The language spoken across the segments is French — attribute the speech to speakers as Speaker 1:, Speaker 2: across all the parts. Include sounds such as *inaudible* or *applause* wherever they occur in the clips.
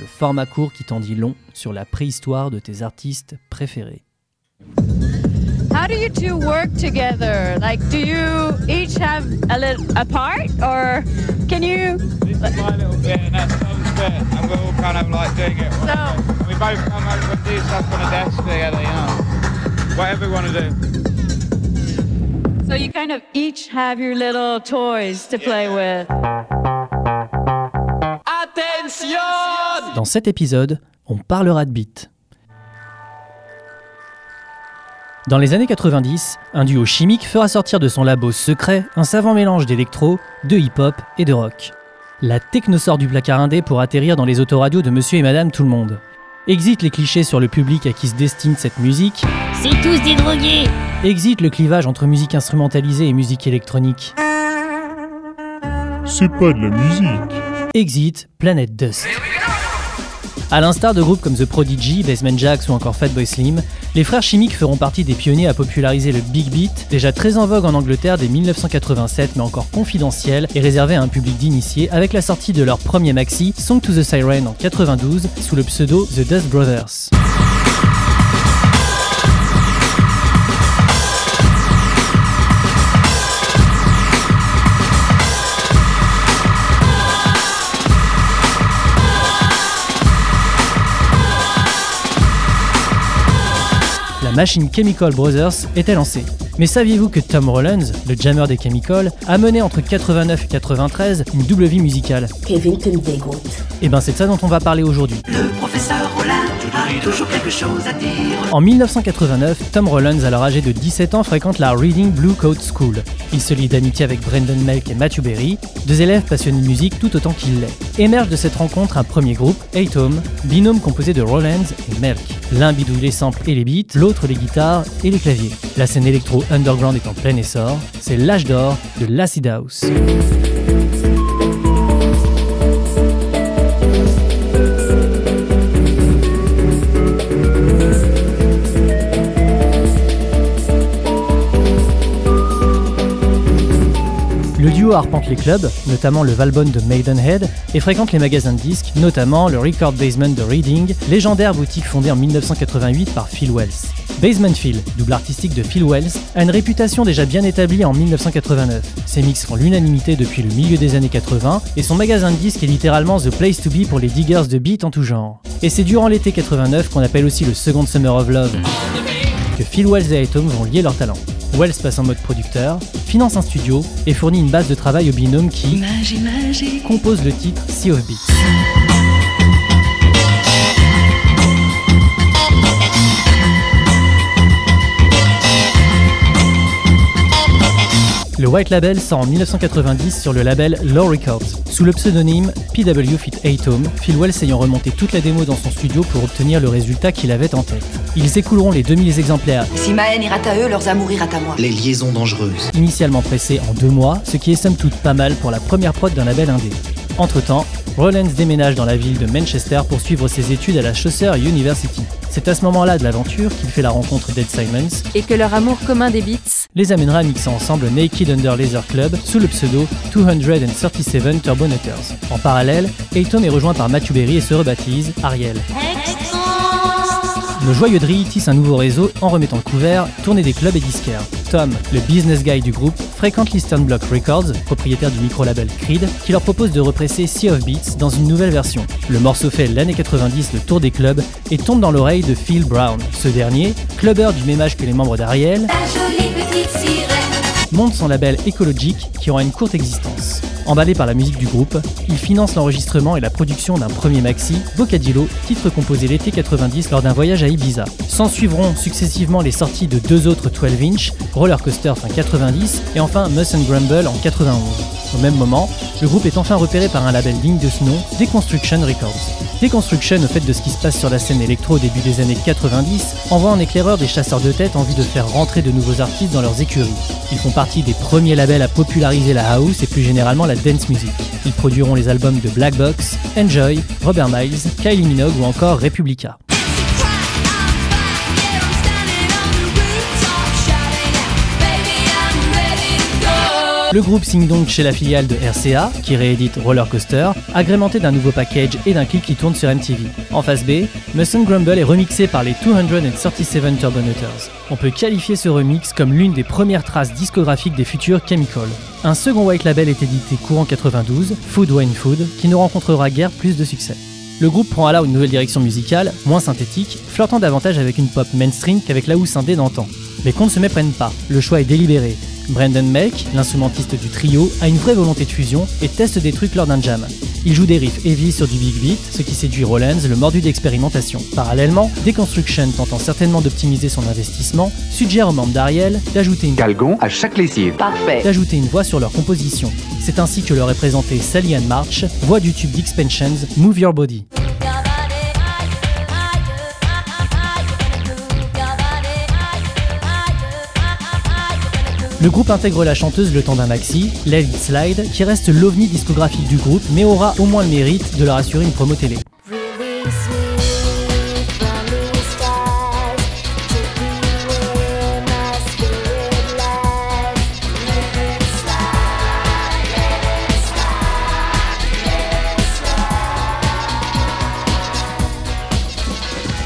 Speaker 1: le format court qui t'en dit long sur la préhistoire de tes artistes préférés.
Speaker 2: How do you two work together? Like, do you each have a little a part, or can you?
Speaker 3: This is my little bit and that's Tom's bit, and we're all kind of like doing it.
Speaker 2: So-
Speaker 3: And we both come over and do stuff on a desk together, you know. Whatever we want to do.
Speaker 2: So you kind of each have your little toys to play with.
Speaker 1: Dans cet épisode, on parlera de beat. Dans les années 90, un duo chimique fera sortir de son labo secret un savant mélange d'électro, de hip-hop et de rock. La techno sort du placard indé pour atterrir dans les autoradios de monsieur et madame tout le monde. Exit les clichés sur le public à qui se destine cette musique,
Speaker 4: C'est tous des drogués
Speaker 1: exit le clivage entre musique instrumentalisée et musique électronique,
Speaker 5: C'est pas de la musique.
Speaker 1: Exit Planet Dust. À l'instar de groupes comme The Prodigy, Basement Jaxx ou encore Fatboy Slim, les frères chimiques feront partie des pionniers à populariser le big beat, déjà très en vogue en Angleterre dès 1987 mais encore confidentiel et réservé à un public d'initiés avec la sortie de leur premier maxi Song to the Siren en 92 sous le pseudo The Dust Brothers. La machine Chemical Brothers était lancée. Mais saviez-vous que Tom Rollins, le jammer des Chemical, a mené entre 89 et 93 une double vie musicale?
Speaker 6: Kevin.
Speaker 1: Et ben c'est de ça dont on va parler aujourd'hui.
Speaker 7: Le professeur Rollin
Speaker 1: En 1989, Tom Rollins, alors âgé de 17 ans, fréquente la Reading Blue Coat School. Il se lie d'amitié avec Brendan Melk et Matthew Berry, deux élèves passionnés de musique tout autant qu'il l'est. Émerge de cette rencontre un premier groupe, Atom, binôme composé de Rollins et Melk. L'un bidouille les samples et les beats, l'autre les guitares et les claviers. La scène électro underground est en plein essor, c'est l'âge d'or de l'acid house. Arpente les clubs, notamment le Valbonne de Maidenhead, et fréquente les magasins de disques, notamment le Record Basement de Reading, légendaire boutique fondée en 1988 par Phil Wells. Basement Phil, double artistique de Phil Wells, a une réputation déjà bien établie en 1989. Ses mix font l'unanimité depuis le milieu des années 80, et son magasin de disques est littéralement the place to be pour les diggers de beat en tout genre. Et c'est durant l'été 89 qu'on appelle aussi le Second Summer of Love que Phil Wells et Atom vont lier leurs talents. Wells passe en mode producteur, finance un studio et fournit une base de travail au binôme qui compose le titre Sea of Beats. Le White Label sort en 1990 sur le label Low Records. Sous le pseudonyme PW Fit Atom, Phil Wells ayant remonté toute la démo dans son studio pour obtenir le résultat qu'il avait en tête. Ils écouleront les 2000 exemplaires
Speaker 8: Si ma haine ira à eux, leurs amours ira à moi.
Speaker 7: Les liaisons dangereuses.
Speaker 1: initialement pressés en deux mois, ce qui est somme toute pas mal pour la première prod d'un label indé. Entre-temps, Rollins déménage dans la ville de Manchester pour suivre ses études à la Chaucer University. C'est à ce moment-là de l'aventure qu'il fait la rencontre d'Ed Simons,
Speaker 2: Et que leur amour commun des beats.
Speaker 1: les amènera à mixer ensemble Naked Under Laser Club sous le pseudo 237 Turbonauters. En parallèle, Atom est rejoint par Matthew Berry et se rebaptise Ariel. Nos joyeux drilles tissent un nouveau réseau en remettant le couvert, tournée des clubs et disquaires. Tom, le business guy du groupe, fréquente l'Eastern Block Records, propriétaire du micro-label Creed, qui leur propose de represser Sea of Beats dans une nouvelle version. Le morceau fait l'année 90 le tour des clubs et tombe dans l'oreille de Phil Brown. Ce dernier, clubbeur du même âge que les membres d'Ariel, monte son label écologique qui aura une courte existence. Emballé par la musique du groupe, il finance l'enregistrement et la production d'un premier maxi, Bocadillo, titre composé l'été 90 lors d'un voyage à Ibiza. S'en suivront successivement les sorties de deux autres 12 inch, Roller Coaster fin 90 et enfin Muss Grumble en 91. Au même moment, le groupe est enfin repéré par un label digne de ce nom, Deconstruction Records. Deconstruction, au fait de ce qui se passe sur la scène électro au début des années 90, envoie en éclaireur des chasseurs de tête en vue de faire rentrer de nouveaux artistes dans leurs écuries. Ils font partie des premiers labels à populariser la house et plus généralement la dance music. Ils produiront les albums de Black Box, Enjoy, Robert Miles, Kylie Minogue ou encore Republica. Le groupe signe donc chez la filiale de RCA, qui réédite Roller Coaster, agrémenté d'un nouveau package et d'un clip qui tourne sur MTV. En face B, Muscle Grumble est remixé par les 237 Turbonauters. On peut qualifier ce remix comme l'une des premières traces discographiques des futurs Chemical. Un second white label est édité courant 92, Food Wine Food, qui ne rencontrera guère plus de succès. Le groupe prend alors une nouvelle direction musicale, moins synthétique, flirtant davantage avec une pop mainstream qu'avec la housse indé d'antan. Les comptes se méprennent pas, le choix est délibéré, Brandon Melk, l'instrumentiste du trio, a une vraie volonté de fusion et teste des trucs lors d'un jam. Il joue des riffs heavy sur du big beat, ce qui séduit Rollins, le mordu d'expérimentation. Parallèlement, Deconstruction, tentant certainement d'optimiser son investissement, suggère aux membres d'Ariel d'ajouter une
Speaker 9: Calgon à chaque lessive.
Speaker 8: Parfait.
Speaker 1: d'ajouter une voix sur leur composition. C'est ainsi que leur est présentée Sally Ann March, voix du tube d'Expansions Move Your Body. Le groupe intègre la chanteuse le temps d'un maxi, Let Slide, qui reste l'ovni discographique du groupe, mais aura au moins le mérite de leur assurer une promo télé.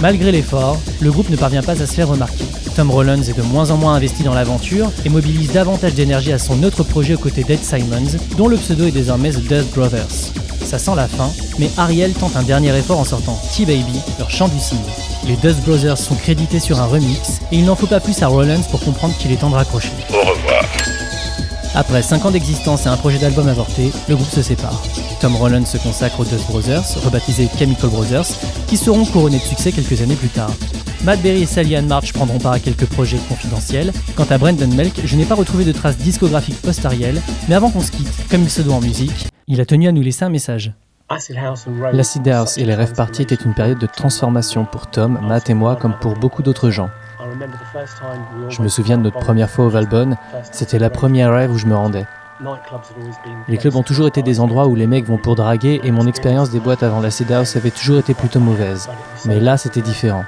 Speaker 1: Malgré l'effort, le groupe ne parvient pas à se faire remarquer. Tom Rollins est de moins en moins investi dans l'aventure et mobilise davantage d'énergie à son autre projet aux côtés d'Ed Simons, dont le pseudo est désormais The Dust Brothers. Ça sent la fin, mais Ariel tente un dernier effort en sortant T-Baby, leur chant du cygne. Les Dust Brothers sont crédités sur un remix et il n'en faut pas plus à Rollins pour comprendre qu'il est temps de raccrocher.
Speaker 4: Au revoir.
Speaker 1: Après 5 ans d'existence et un projet d'album avorté, le groupe se sépare. Tom Rollins se consacre aux Dust Brothers, rebaptisés Chemical Brothers, qui seront couronnés de succès quelques années plus tard. Matt Berry et Sally Ann March prendront part à quelques projets confidentiels. Quant à Brendan Melk, je n'ai pas retrouvé de traces discographiques post-Ariel, mais avant qu'on se quitte, comme il se doit en musique, il a tenu à nous laisser un message.
Speaker 5: L'acid house et les rêves parties étaient une période de transformation pour Tom, Matt et moi, comme pour beaucoup d'autres gens. Je me souviens de notre première fois au Valbonne, c'était la première rêve où je me rendais. Les clubs ont toujours été des endroits où les mecs vont pour draguer et mon expérience des boîtes avant l'acid house avait toujours été plutôt mauvaise. Mais là, c'était différent.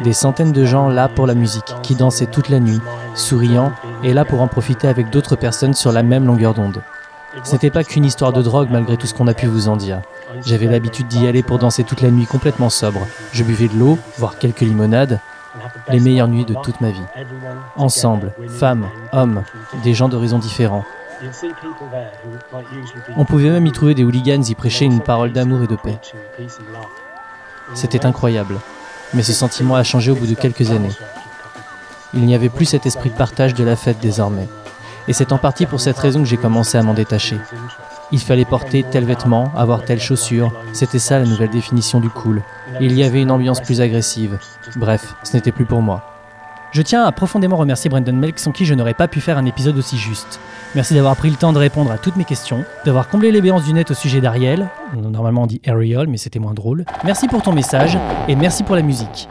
Speaker 5: Des centaines de gens là pour la musique, qui dansaient toute la nuit, souriant, et là pour en profiter avec d'autres personnes sur la même longueur d'onde. C'était pas qu'une histoire de drogue malgré tout ce qu'on a pu vous en dire. J'avais l'habitude d'y aller pour danser toute la nuit complètement sobre. Je buvais de l'eau, voire quelques limonades, les meilleures nuits de toute ma vie. Ensemble, femmes, hommes, des gens d'horizons différents. On pouvait même y trouver des hooligans y prêcher une parole d'amour et de paix. C'était incroyable, mais ce sentiment a changé au bout de quelques années. Il n'y avait plus cet esprit de partage de la fête désormais. Et c'est en partie pour cette raison que j'ai commencé à m'en détacher. Il fallait porter tel vêtement, avoir telle chaussure, c'était ça la nouvelle définition du cool. il y avait une ambiance plus agressive. Bref, ce n'était plus pour moi.
Speaker 1: Je tiens à profondément remercier Brendan Melk sans qui je n'aurais pas pu faire un épisode aussi juste. Merci d'avoir pris le temps de répondre à toutes mes questions, d'avoir comblé les béances du net au sujet d'Ariel. Normalement on dit Ariel, mais c'était moins drôle. Merci pour ton message et merci pour la musique.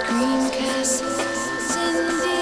Speaker 9: Castles in the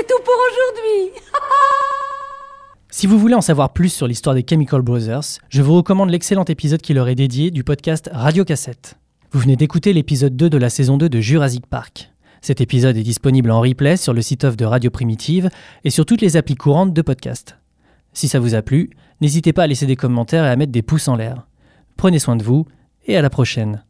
Speaker 6: C'est tout pour aujourd'hui. *laughs*
Speaker 1: Si vous voulez en savoir plus sur l'histoire des Chemical Brothers, je vous recommande l'excellent épisode qui leur est dédié du podcast Radio Cassette. Vous venez d'écouter l'épisode 2 de la saison 2 de Jurassic Park. Cet épisode est disponible en replay sur le site off de Radio Primitive et sur toutes les applis courantes de podcast. Si ça vous a plu, n'hésitez pas à laisser des commentaires et à mettre des pouces en l'air. Prenez soin de vous et à la prochaine.